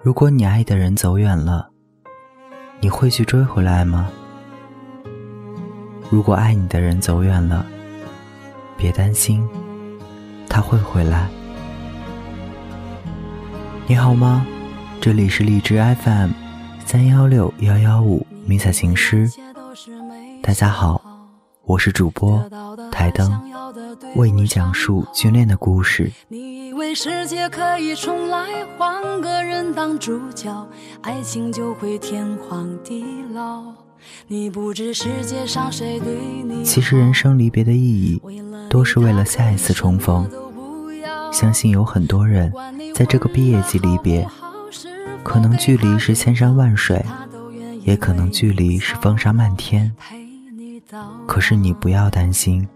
如果你爱的人走远了，你会去追回来吗？如果爱你的人走远了，别担心，他会回来。你好吗？这里是荔枝 FM 三幺六幺幺五迷彩情诗。大家好，我是主播台灯，为你讲述军恋的故事。为世界可以重来，换个人当主角，爱情就会天荒地老。你不知世界上谁对你。其实人生离别的意义，都是为了下一次重逢。相信有很多人在这个毕业季离别，可能距离是千山万水，也可能距离是风沙漫天。可是你不要担心，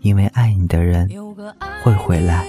因为爱你的人会回来。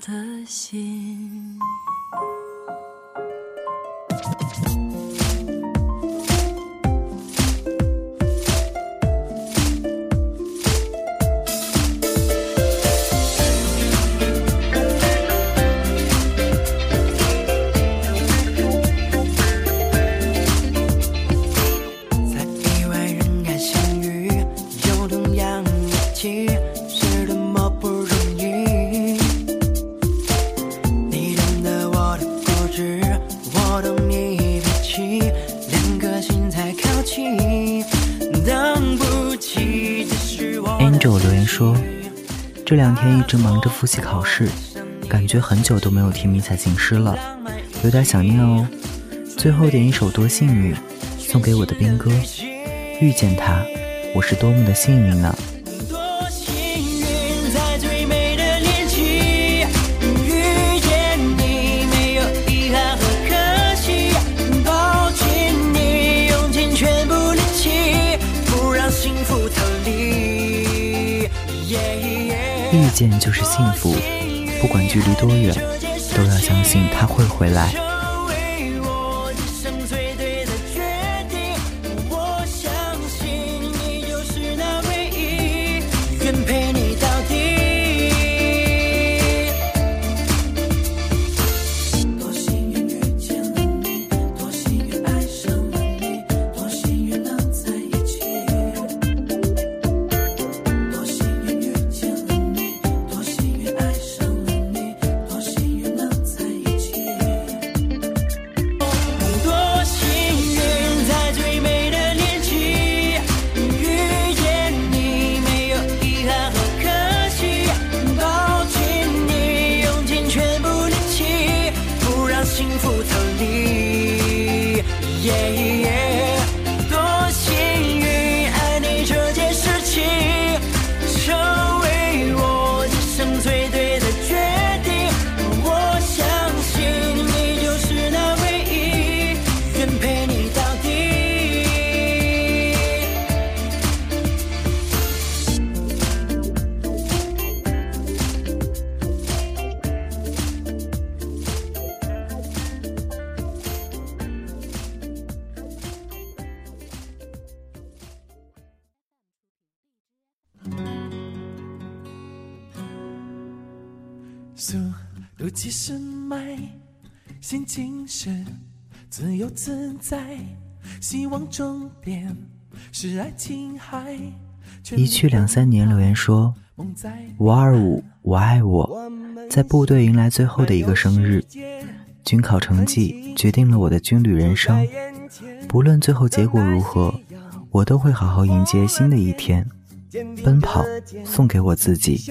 的心。这两天一直忙着复习考试，感觉很久都没有听迷彩情诗了，有点想念哦。最后点一首《多幸运》，送给我的兵哥。遇见他，我是多么的幸运呢。”遇见就是幸福，不管距离多远，都要相信他会回来。心情是自由自在，希望终点是爱琴海。一去两三年留言说：“五二五，我爱我。”在部队迎来最后的一个生日，军考成绩决定了我的军旅人生。不论最后结果如何，我都会好好迎接新的一天。奔跑，送给我自己。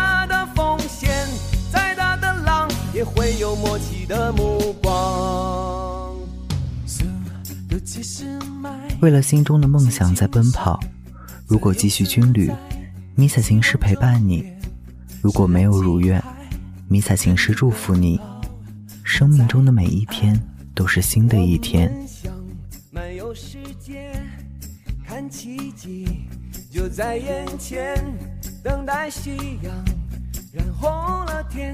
也会有默契的目光。为了心中的梦想在奔跑，如果继续军旅，迷彩情诗陪伴你；如果没有如愿，迷彩情诗祝福你。生命中的每一天都是新的一天。漫游世界，看奇迹就在眼前，等待夕阳染红了天，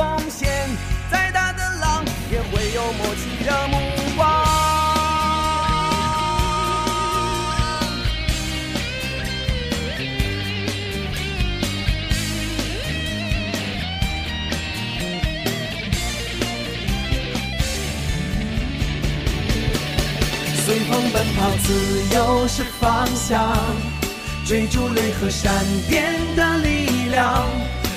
风险，再大的浪，也会有默契的目光。随风奔跑，自由是方向，追逐雷和闪电的力量，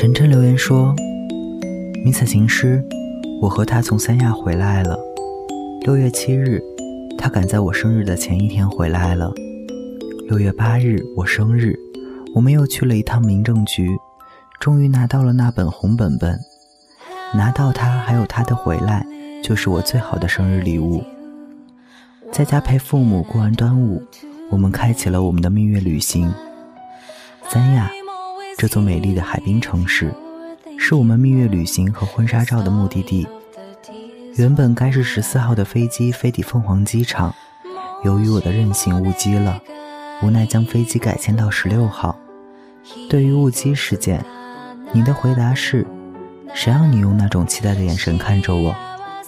晨晨留言说：“迷彩情诗，我和他从三亚回来了。六月七日，他赶在我生日的前一天回来了。六月八日，我生日，我们又去了一趟民政局，终于拿到了那本红本本。拿到它，还有他的回来，就是我最好的生日礼物。在家陪父母过完端午，我们开启了我们的蜜月旅行。三亚。”这座美丽的海滨城市，是我们蜜月旅行和婚纱照的目的地。原本该是十四号的飞机飞抵凤凰机场，由于我的任性误机了，无奈将飞机改签到十六号。对于误机事件，你的回答是：谁让你用那种期待的眼神看着我？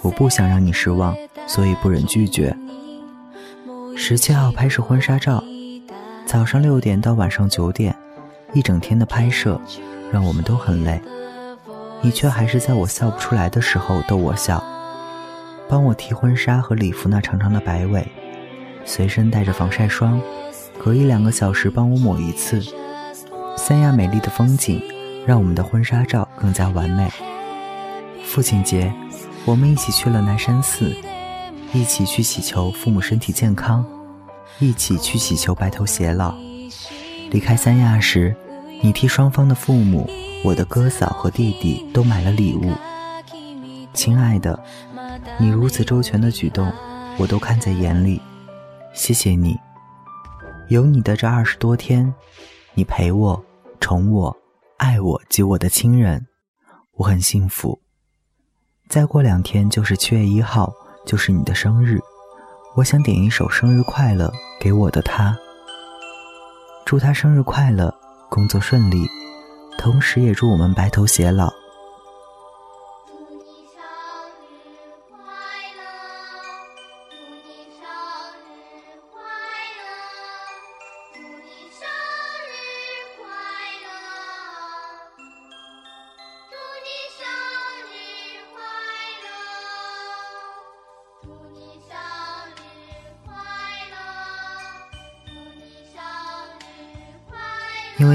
我不想让你失望，所以不忍拒绝。十七号拍摄婚纱照，早上六点到晚上九点。一整天的拍摄，让我们都很累，你却还是在我笑不出来的时候逗我笑，帮我提婚纱和礼服那长长的摆尾，随身带着防晒霜，隔一两个小时帮我抹一次。三亚美丽的风景，让我们的婚纱照更加完美。父亲节，我们一起去了南山寺，一起去祈求父母身体健康，一起去祈求白头偕老。离开三亚时，你替双方的父母、我的哥嫂和弟弟都买了礼物。亲爱的，你如此周全的举动，我都看在眼里。谢谢你，有你的这二十多天，你陪我、宠我、爱我及我的亲人，我很幸福。再过两天就是七月一号，就是你的生日，我想点一首生日快乐给我的他。祝他生日快乐，工作顺利，同时也祝我们白头偕老。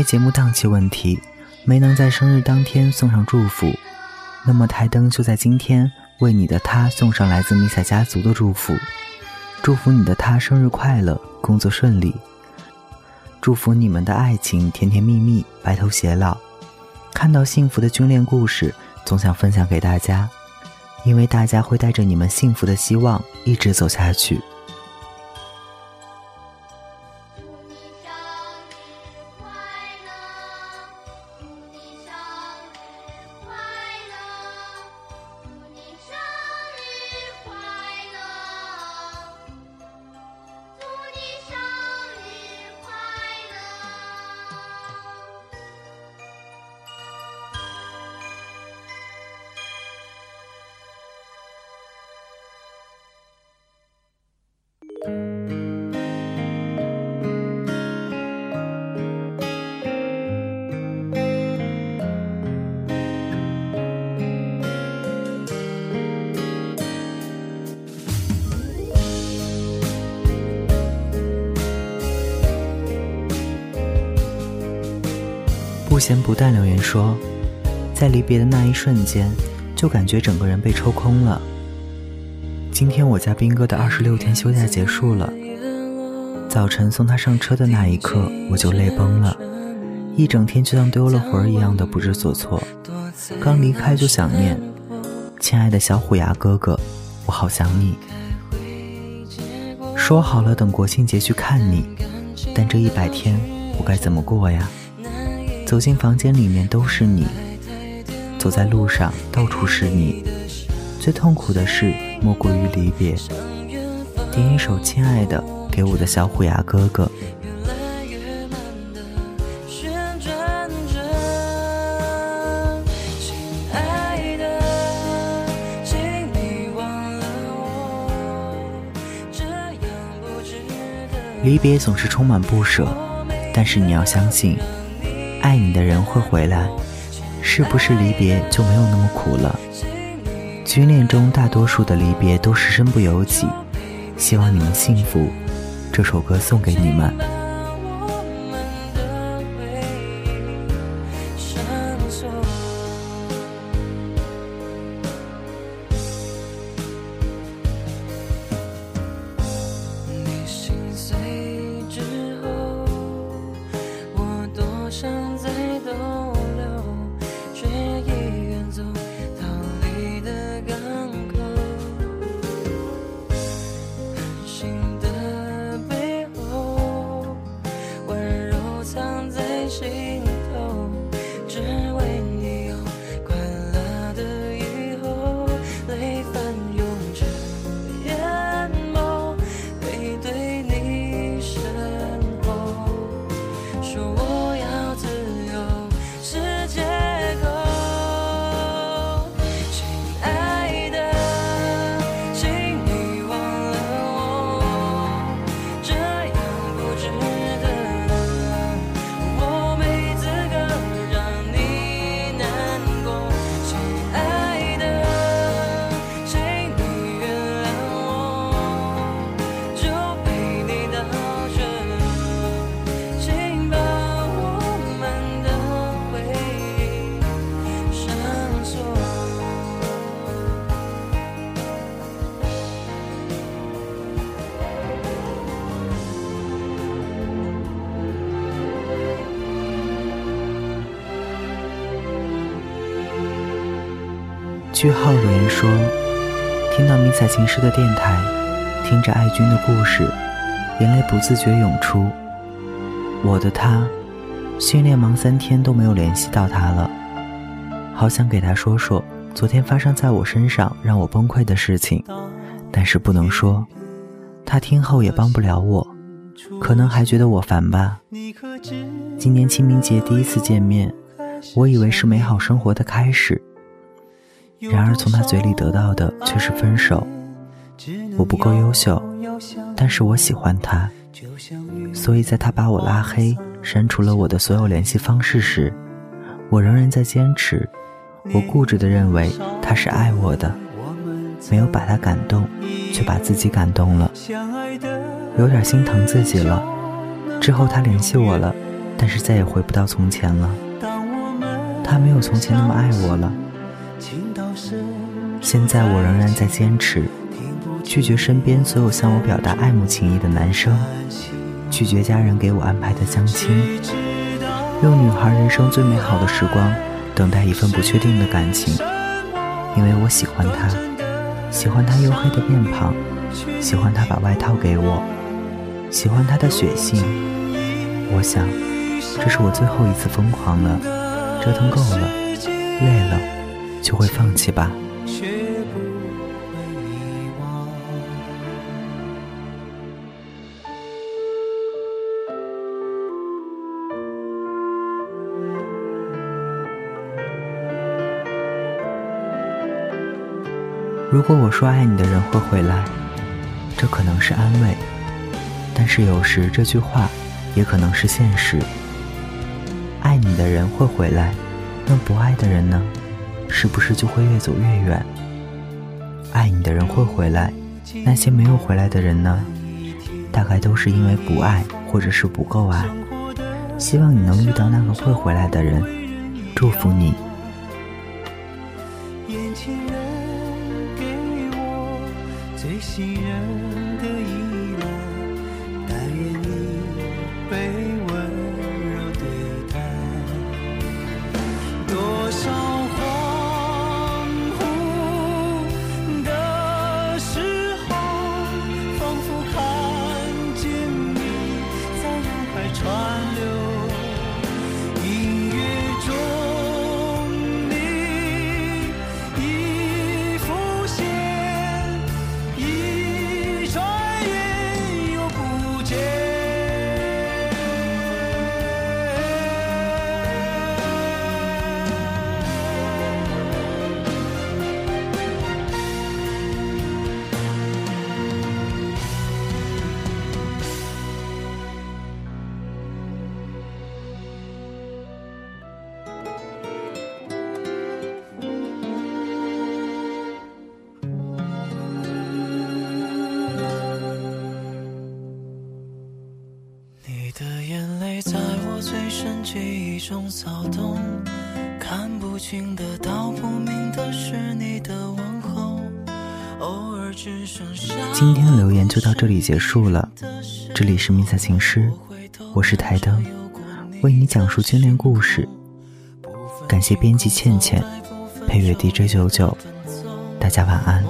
节目档期问题，没能在生日当天送上祝福，那么台灯就在今天为你的他送上来自米彩家族的祝福，祝福你的他生日快乐，工作顺利，祝福你们的爱情甜甜蜜蜜，白头偕老。看到幸福的军恋故事，总想分享给大家。因为大家会带着你们幸福的希望一直走下去。先不淡留言说，在离别的那一瞬间，就感觉整个人被抽空了。今天我家兵哥的二十六天休假结束了，早晨送他上车的那一刻，我就泪崩了，一整天就像丢了魂儿一样的不知所措。刚离开就想念，亲爱的小虎牙哥哥，我好想你。说好了等国庆节去看你，但这一百天我该怎么过呀？走进房间里面都是你，走在路上到处是你，最痛苦的事莫过于离别。点一首《亲爱的》给我的小虎牙哥哥。离别总是充满不舍，但是你要相信。爱你的人会回来，是不是离别就没有那么苦了？军恋中大多数的离别都是身不由己，希望你们幸福。这首歌送给你们。句号留言说：“听到迷彩情诗的电台，听着爱君的故事，眼泪不自觉涌出。我的他，训练忙三天都没有联系到他了，好想给他说说昨天发生在我身上让我崩溃的事情，但是不能说，他听后也帮不了我，可能还觉得我烦吧。今年清明节第一次见面，我以为是美好生活的开始。”然而从他嘴里得到的却是分手。我不够优秀，但是我喜欢他，所以在他把我拉黑、删除了我的所有联系方式时，我仍然在坚持。我固执地认为他是爱我的，没有把他感动，却把自己感动了，有点心疼自己了。之后他联系我了，但是再也回不到从前了。他没有从前那么爱我了。现在我仍然在坚持，拒绝身边所有向我表达爱慕情谊的男生，拒绝家人给我安排的相亲，用女孩人生最美好的时光，等待一份不确定的感情，因为我喜欢他。喜欢他黝黑的面庞，喜欢他把外套给我，喜欢他的血性。我想，这是我最后一次疯狂了，折腾够了，累了，就会放弃吧。学不会遗忘如果我说爱你的人会回来，这可能是安慰，但是有时这句话也可能是现实。爱你的人会回来，那不爱的人呢？是不是就会越走越远？爱你的人会回来，那些没有回来的人呢？大概都是因为不爱，或者是不够爱。希望你能遇到那个会回来的人，祝福你。最信任中骚动，看不清的、道不明的是你的问候。偶尔只剩下。今天的留言就到这里结束了。这里是迷彩情诗，我是台灯，为你讲述经典故事。感谢编辑倩倩，配乐 DJ 九九。大家晚安。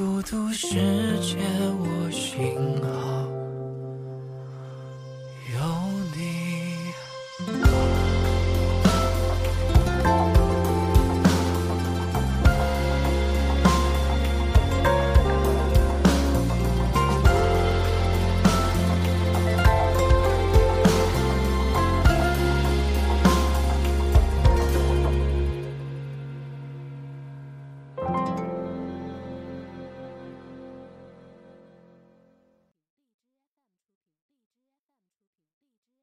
孤独世界，我幸好。